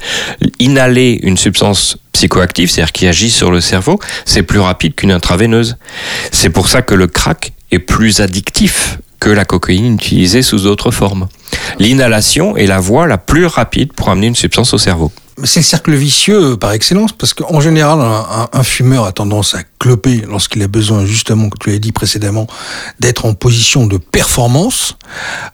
Inhaler une substance psychoactive, c'est-à-dire qui agit sur le cerveau, c'est plus rapide qu'une intraveineuse. C'est pour ça que le crack est plus addictif que la cocaïne utilisée sous d'autres formes. L'inhalation est la voie la plus rapide pour amener une substance au cerveau. C'est le cercle vicieux par excellence, parce qu'en général, un, fumeur a tendance à cloper lorsqu'il a besoin, justement, comme tu l'as dit précédemment, d'être en position de performance.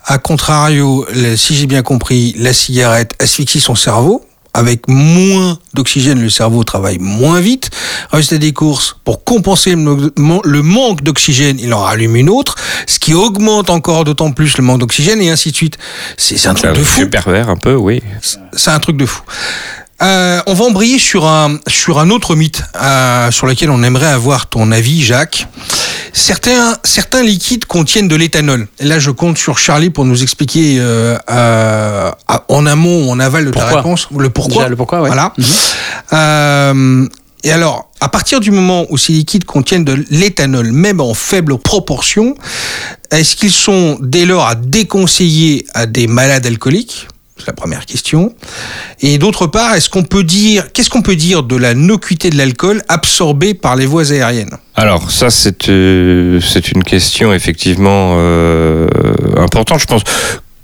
A contrario, si j'ai bien compris, la cigarette asphyxie son cerveau. Avec moins d'oxygène, le cerveau travaille moins vite. Résultat des courses, pour compenser le, manque d'oxygène, il en rallume une autre, ce qui augmente encore d'autant plus le manque d'oxygène, et ainsi de suite. C'est un truc un de fou. pervers un peu, oui. C'est un truc de fou. Euh, on va embrayer sur un sur un autre mythe euh, sur lequel on aimerait avoir ton avis, Jacques. Certains certains liquides contiennent de l'éthanol. Et là, je compte sur Charlie pour nous expliquer euh, euh, en amont ou en aval de ta Pourquoi réponse le pourquoi. Déjà, le pourquoi, ouais. Voilà. Mhm. Euh, et alors, à partir du moment où ces liquides contiennent de l'éthanol, même en faible proportion, est-ce qu'ils sont dès lors à déconseiller à des malades alcooliques? C'est la première question. Et d'autre part, est-ce qu'on peut dire, qu'est-ce qu'on peut dire de la nocuité de l'alcool absorbée par les voies aériennes? Alors ça c'est euh, c'est une question effectivement euh, importante. Je pense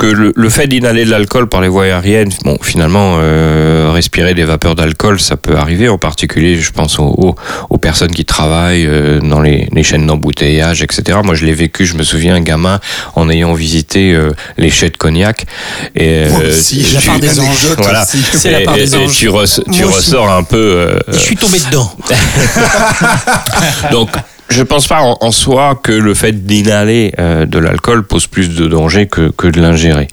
que le, le fait d'inhaler de l'alcool par les voies aériennes, bon finalement euh, respirer des vapeurs d'alcool, ça peut arriver. En particulier, je pense aux, aux, aux personnes qui travaillent euh, dans les, les chaînes d'embouteillage, etc. Moi, je l'ai vécu. Je me souviens, gamin, en ayant visité euh, les chais de cognac. Et Moi euh, aussi, tu- la part des anges. Voilà. <laughs> C'est la part des et anges. tu, tu ressors un peu. euh, Je suis tombé dedans. <laughs> donc, je pense pas en, soi que le fait d'inhaler euh, de l'alcool pose plus de danger que, de l'ingérer.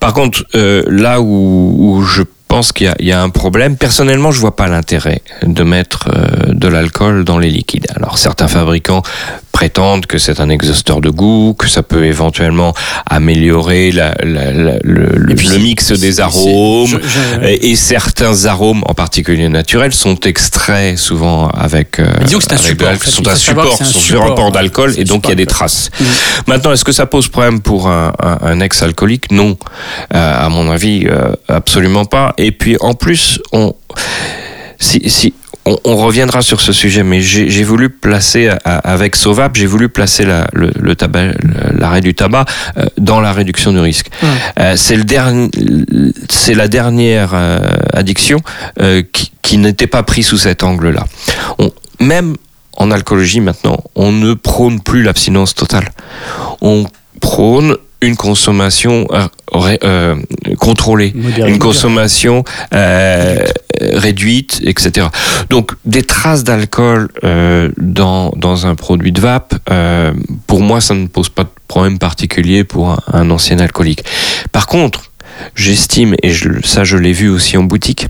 Par contre, euh, là où, je pense qu'il y, a- il y a un problème, personnellement, je vois pas l'intérêt de mettre euh, de l'alcool dans les liquides. Alors, certains fabricants prétendent que c'est un exhausteur de goût, que ça peut éventuellement améliorer la- la- la- le, puis, mix des arômes. je- je- Et, et certains arômes, en particulier naturels, sont extraits souvent avec, euh, Mais disons que c'est un support, en l'alcool, fait. sont un support, sont sur un port ouais. d'alcool et donc il y a des traces. Mhm. Maintenant, est-ce que ça pose problème pour un, un- un ex-alcoolique? Non, Euh, à mon avis, euh, absolument pas. Et puis en plus, on, si, si on, on reviendra sur ce sujet, mais j'ai voulu placer à- avec Sovap, j'ai voulu placer la- le, le tabac, l'arrêt du tabac euh, dans la réduction du risque. Euh, c'est le dernier, c'est la dernière euh, addiction euh, qui, qui n'était pas prise sous cet angle-là. Même en alcoolologie maintenant, on ne prône plus l'abstinence totale. On prône une consommation euh, euh, contrôlée, une consommation euh, réduite, etc. Donc des traces d'alcool euh, dans, dans un produit de vape, euh, pour moi, ça ne pose pas de problème particulier pour un, un ancien alcoolique. Par contre, j'estime, et je, ça je l'ai vu aussi en boutique,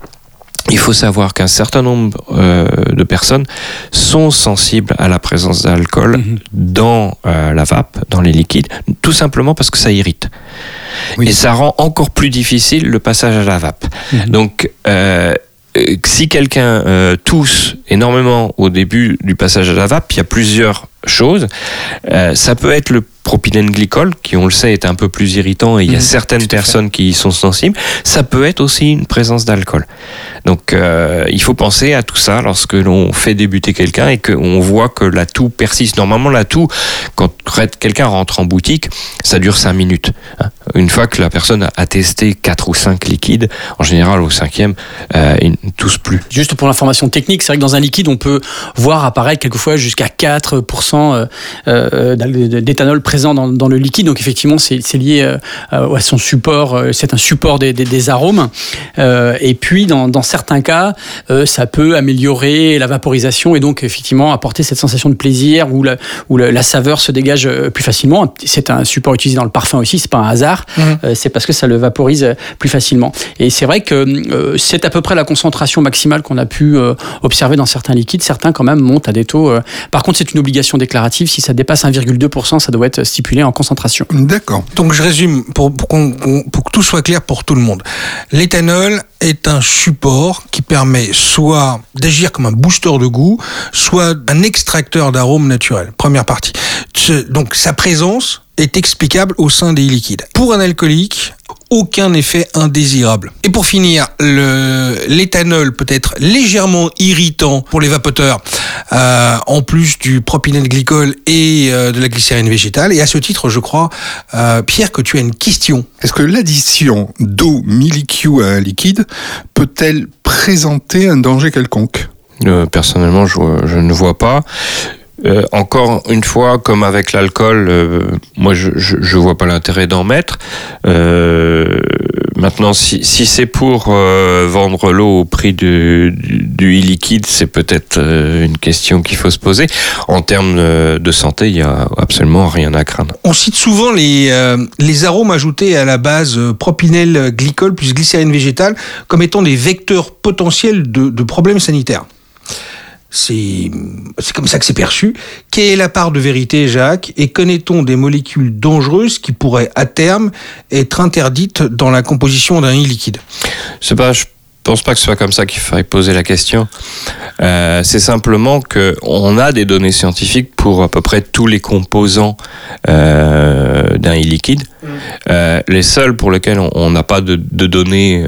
il faut savoir qu'un certain nombre euh, de personnes sont sensibles à la présence d'alcool Mhm. dans euh, la vape, dans les liquides, tout simplement parce que ça irrite. Oui. Et ça rend encore plus difficile le passage à la vape. Mhm. Donc, euh, si quelqu'un euh, tousse énormément au début du passage à la vape, il y a plusieurs choses. Euh, ça peut être le propylène glycol, qui on le sait est un peu plus irritant et il y a Mhm, certaines personnes qui y sont sensibles. Ça peut être aussi une présence d'alcool. Donc euh, il faut penser à tout ça lorsque l'on fait débuter quelqu'un et qu'on voit que la toux persiste. Normalement la toux, quand quelqu'un rentre en boutique, ça dure 5 minutes. hein. Une fois que la personne a- testé 4 ou 5 liquides, en général au cinquième, euh, il ne tousse plus. Juste pour l'information technique, c'est vrai que dans un liquide, on peut voir apparaître quelquefois jusqu'à 4% euh, euh, d'éthanol présent dans, le liquide. Donc effectivement, c'est lié euh, à son support. C'est un support des, des- des arômes. Et puis, dans, certains cas, ça peut améliorer la vaporisation et donc effectivement apporter cette sensation de plaisir où la, la, saveur se dégage plus facilement. C'est un support utilisé dans le parfum aussi. C'est pas un hasard. Euh, c'est parce que ça le vaporise euh, plus facilement. Et c'est vrai que euh, c'est à peu près la concentration maximale qu'on a pu observer dans certains liquides. Certains, quand même, montent à des taux. Par contre, c'est une obligation déclarative. Si ça dépasse 1,2%, ça doit être stipulé en concentration. D'accord. Donc je résume pour, pour, que tout soit clair pour tout le monde. L'éthanol est un support qui permet soit d'agir comme un booster de goût, soit un extracteur d'arômes naturels. Première partie. Donc sa présence est explicable au sein des liquides. Pour un alcoolique, aucun effet indésirable. Et pour finir, l'éthanol peut être légèrement irritant pour les vapoteurs, euh, en plus du propylène glycol et euh, de la glycérine végétale. Et à ce titre, je crois, euh, Pierre, que tu as une question. Est-ce que l'addition d'eau milli-Q à un liquide peut-elle présenter un danger quelconque? Euh, personnellement, je, je ne vois pas. Euh, encore une fois, comme avec l'alcool, euh, moi je, je, je vois pas l'intérêt d'en mettre. Euh, maintenant, si, si c'est pour euh, vendre l'eau au prix du, du, du e-liquide, c'est peut-être euh, une question qu'il faut se poser. En termes de, de santé, il y a absolument rien à craindre. On cite souvent les, euh, les arômes ajoutés à la base euh, propynél glycol plus glycérine végétale comme étant des vecteurs potentiels de, de problèmes sanitaires. C'est comme ça que c'est perçu. Quelle est la part de vérité, Jacques? Et connaît-on des molécules dangereuses qui pourraient à terme être interdites dans la composition d'un je pense pas que ce soit comme ça qu'il faille poser la question. Euh, c'est simplement que on a des données scientifiques pour à peu près tous les composants euh, d'un e-liquide. Euh, les seuls pour lesquels on- n'a pas de, de données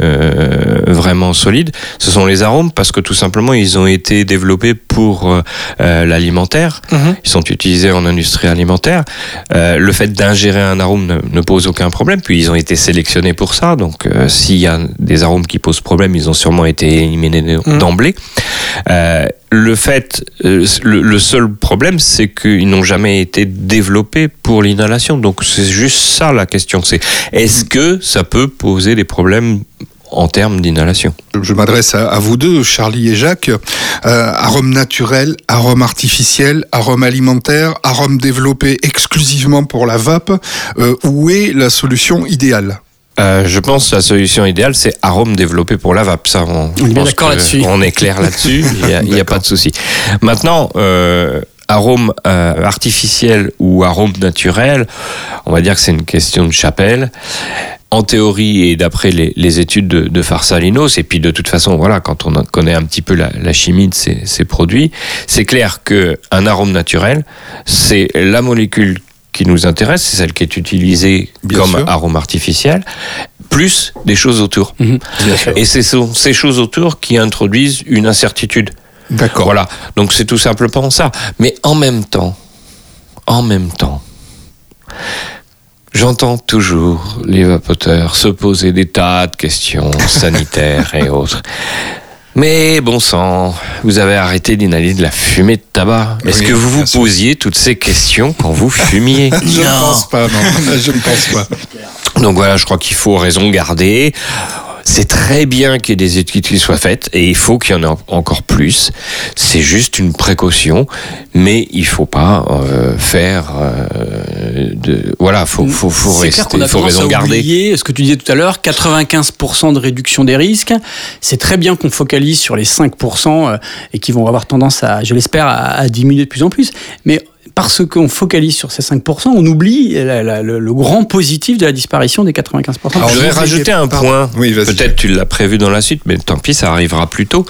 vraiment solides, ce sont les arômes parce que tout simplement ils ont été développés pour euh, euh, l'alimentaire. Ils sont utilisés en industrie alimentaire. Euh, le fait d'ingérer un arôme ne, ne pose aucun problème. Puis ils ont été sélectionnés pour ça. Donc euh, s'il y a des arômes qui posent problème, ils ont sûrement été éliminés Mhm. d'emblée. Le fait, le, le seul problème, c'est qu'ils n'ont jamais été développés pour l'inhalation. Donc c'est juste ça la question. C'est est-ce que ça peut poser des problèmes en termes d'inhalation Je m'adresse à, à vous deux, Charlie et Jacques. Euh, arôme naturel, arôme artificiel, arôme alimentaire, arôme développé exclusivement pour la vape. Euh, où est la solution idéale? Euh, je pense que la solution idéale, c'est arôme développé pour la vape. Ça, on, On est je bien pense d'accord que là-dessus. On est clair là-dessus. <laughs> Il n'y a, pas de souci. Maintenant, euh, arôme euh, artificiel ou arôme naturel, on va dire que c'est une question de chapelle. En théorie et d'après les, les études de, de Farsalinos, et puis de toute façon, voilà, quand on connaît un petit peu la, la chimie de ces, ces produits, c'est clair que un arôme naturel, c'est la molécule qui nous intéresse, c'est celle qui est utilisée Bien comme sûr. arôme artificiel, plus des choses autour. Mhm. Et ce sont ces choses autour qui introduisent une incertitude. D'accord. Voilà. Donc c'est tout simplement ça. Mais en même temps, en même temps, j'entends toujours les vapoteurs se poser des tas de questions <laughs> sanitaires et autres. Mais bon sang, vous avez arrêté d'inhaler de la fumée de tabac. Est-ce Oui, que vous vous posiez toutes ces questions quand vous fumiez <laughs> Je ne pense pas, non. Je ne pense pas. Donc voilà, je crois qu'il faut raison garder. C'est très bien qu'il y ait des études qui soient faites et il faut qu'il y en ait encore plus. C'est juste une précaution, mais il faut pas euh, faire euh, de voilà, faut faut faut clair rester, qu'on a faut raison garder. oublier ce que tu disais tout à l'heure, 95% de réduction des risques. C'est très bien qu'on focalise sur les 5% euh, et qui vont avoir tendance à, je l'espère, à, à diminuer de plus en plus. Mais parce qu'on focalise sur ces 5%, on oublie la- la- le, le grand positif de la disparition des 95%. Alors, Je voudrais rajouter un point. Oui. Peut-être tu l'as prévu dans la suite, mais tant pis, ça arrivera plus tôt.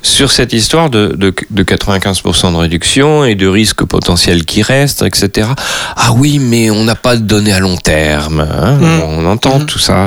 Sur cette histoire de, de, de 95% de réduction et de risques potentiels qui restent, etc. Ah oui, mais on n'a pas de données à long terme. hein. Mm. On entend tout ça.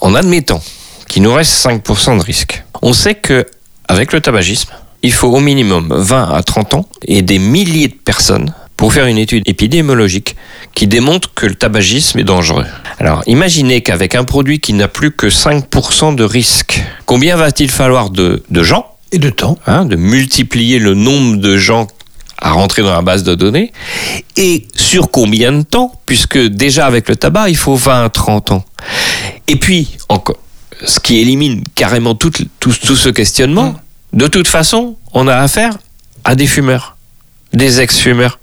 En admettant qu'il nous reste 5% de risque, on sait que avec le tabagisme, il faut au minimum 20 à 30 ans et des milliers de personnes pour faire une étude épidémiologique qui démontre que le tabagisme est dangereux. Alors imaginez qu'avec un produit qui n'a plus que 5% de risque, combien va-t-il falloir de, de gens, Et de temps. hein, de multiplier le nombre de gens à rentrer dans la base de données, et sur combien de temps, puisque déjà avec le tabac, il faut 20 à 30 ans. Et puis, encore, ce qui élimine carrément tout, tout, tout ce questionnement, de toute façon, on a affaire à des fumeurs, des ex-fumeurs.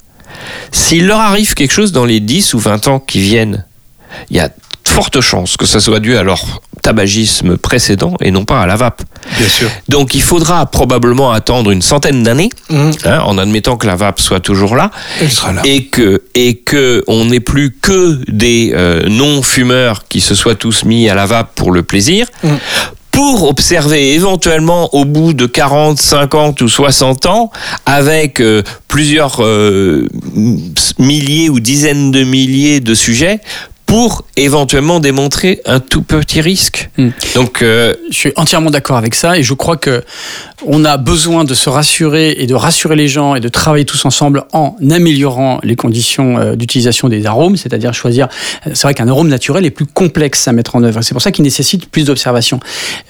S'il leur arrive quelque chose dans les 10 ou 20 ans qui viennent, il y a de fortes chances que ça soit dû à leur tabagisme précédent et non pas à la vape. Bien sûr. Donc il faudra probablement attendre une centaine d'années, Mmh. hein, en admettant que la vape soit toujours là, Elle sera là. et que et que on n'ait plus que des euh, non-fumeurs qui se soient tous mis à la vape pour le plaisir. Mm. Pour observer éventuellement au bout de 40, 50 ou 60 ans, avec euh, plusieurs euh, milliers ou dizaines de milliers de sujets, pour éventuellement démontrer un tout petit risque. Mm. Donc, euh, Je suis entièrement d'accord avec ça et je crois que on a besoin de se rassurer et de rassurer les gens et de travailler tous ensemble en améliorant les conditions euh, d'utilisation des arômes, c'est-à-dire choisir. euh, C'est vrai qu'un arôme naturel est plus complexe à mettre en œuvre. C'est pour ça qu'il nécessite plus d'observation.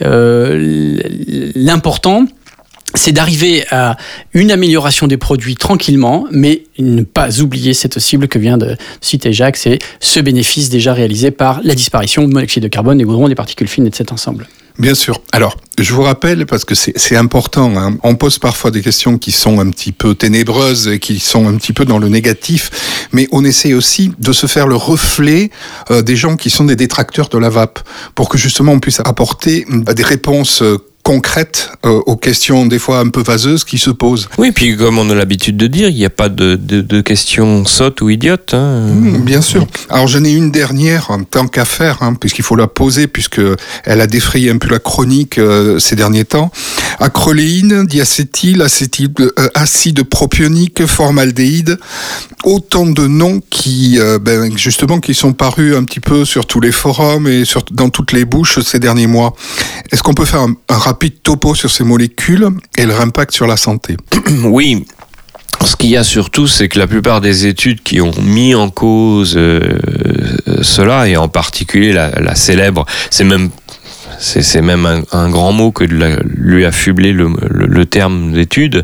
Euh, L'important, c'est d'arriver à une amélioration des produits tranquillement, mais ne pas oublier cette cible que vient de citer Jacques, c'est ce bénéfice déjà réalisé par la disparition de monoxyde de carbone, des goudrons, des particules fines et de cet ensemble. Bien sûr. Alors, je vous rappelle, parce que c'est important, hein, on pose parfois des questions qui sont un petit peu ténébreuses et qui sont un petit peu dans le négatif, mais on essaie aussi de se faire le reflet euh, des gens qui sont des détracteurs de la vape, pour que justement on puisse apporter euh, des réponses euh, concrètes euh, aux questions des fois un peu vaseuses qui se posent. Oui, puis comme on a l'habitude de dire, il n'y a pas de, de, de questions sottes ou idiotes. hein. Mmh, Bien sûr. Alors j'en ai une dernière, en tant qu'à faire, hein, puisqu'il faut la poser, puisque elle a défrayé un peu la chronique euh, ces derniers temps. Acroléine, diacétyl, acétyl, euh, acide propionique, formaldéhyde, autant de noms qui, euh, ben, justement, qui sont parus un petit peu sur tous les forums et sur, dans toutes les bouches ces derniers mois. Est-ce qu'on peut faire un, un rapide topo sur ces molécules et leur impact sur la santé <clears throat> Oui. Ce qu'il y a surtout, c'est que la plupart des études qui ont mis en cause euh, cela, et en particulier la, la célèbre, c'est même c'est même un, grand mot que la- lui affubler le, le, le terme d'étude.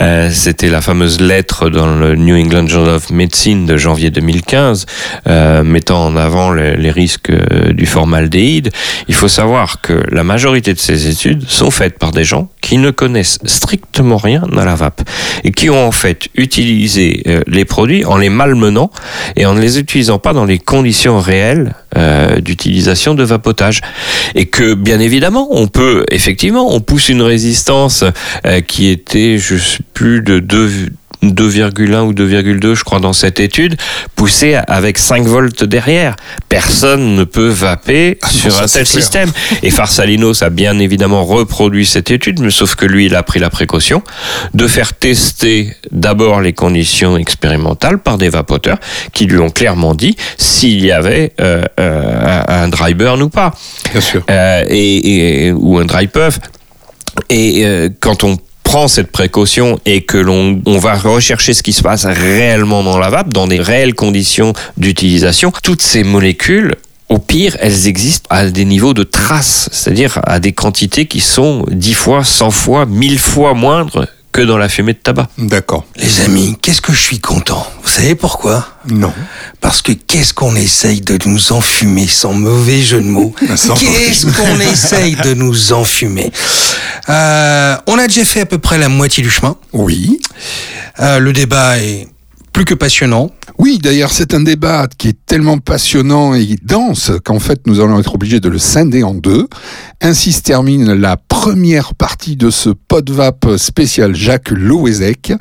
Euh, C'était la fameuse lettre dans le New England Journal of Medicine de janvier 2015, euh, mettant en avant les, les risques euh, du formaldéhyde. Il faut savoir que la majorité de ces études sont faites par des gens qui ne connaissent strictement rien à la vape et qui ont en fait utilisé euh, les produits en les malmenant et en ne les utilisant pas dans les conditions réelles euh, d'utilisation de vapotage. Et que bien évidemment on peut effectivement on pousse une résistance euh, qui était je plus de 2 2,1 ou 2,2 je crois dans cette étude poussée avec 5 volts derrière personne ne peut vaper Ah sur ça, un tel système et Farsalinos a bien évidemment reproduit cette étude mais sauf que lui il a pris la précaution de faire tester d'abord les conditions expérimentales par des vapoteurs qui lui ont clairement dit s'il y avait euh, euh, un un dry burn ou pas Bien sûr. euh, et, et- ou un dry puff. Et euh, quand on prend cette précaution et que l'on on va rechercher ce qui se passe réellement dans la vape, dans des réelles conditions d'utilisation, toutes ces molécules au pire, elles existent à des niveaux de traces, c'est-à-dire à des quantités qui sont 10 fois, 100 fois, 1000 fois moindres que dans la fumée de tabac. D'accord. Les amis, qu'est-ce que je suis content? Vous savez pourquoi? Non. Parce que qu'est-ce qu'on essaye de nous enfumer, sans mauvais jeu de mots? <laughs> Qu'est-ce qu'on essaye de nous enfumer? Euh, On a déjà fait à peu près la moitié du chemin. Oui. Euh, le débat est plus que passionnant. Oui, d'ailleurs, c'est un débat qui est tellement passionnant et dense qu'en fait, nous allons être obligés de le scinder en deux. Ainsi se termine la première partie de ce podvap spécial Jacques Louezec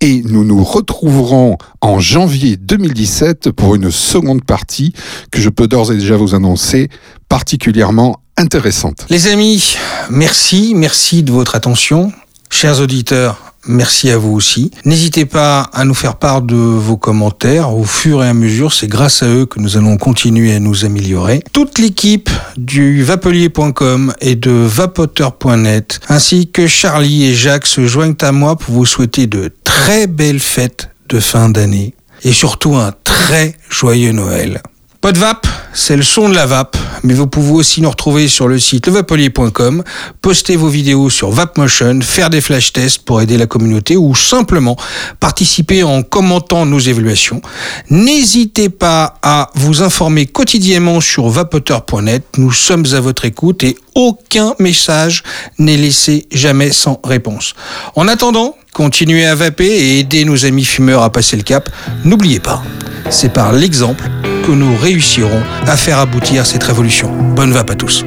et nous nous retrouverons en janvier 2017 pour une seconde partie que je peux d'ores et déjà vous annoncer particulièrement intéressante. Les amis, merci, merci de votre attention. Chers auditeurs, merci à vous aussi. N'hésitez pas à nous faire part de vos commentaires au fur et à mesure. C'est grâce à eux que nous allons continuer à nous améliorer. Toute l'équipe du vapelier.com et de vapoteur.net, ainsi que Charlie et Jacques se joignent à moi pour vous souhaiter de très belles fêtes de fin d'année et surtout un très joyeux Noël. Pas de vape, c'est le son de la vape, mais vous pouvez aussi nous retrouver sur le site levapelier.com, poster vos vidéos sur Vapmotion, faire des flash tests pour aider la communauté ou simplement participer en commentant nos évaluations. N'hésitez pas à vous informer quotidiennement sur vapoteur.net, nous sommes à votre écoute et aucun message n'est laissé jamais sans réponse. En attendant, continuez à vaper et aider nos amis fumeurs à passer le cap. N'oubliez pas, c'est par l'exemple que nous réussirons à faire aboutir cette révolution. Bonne vape à tous.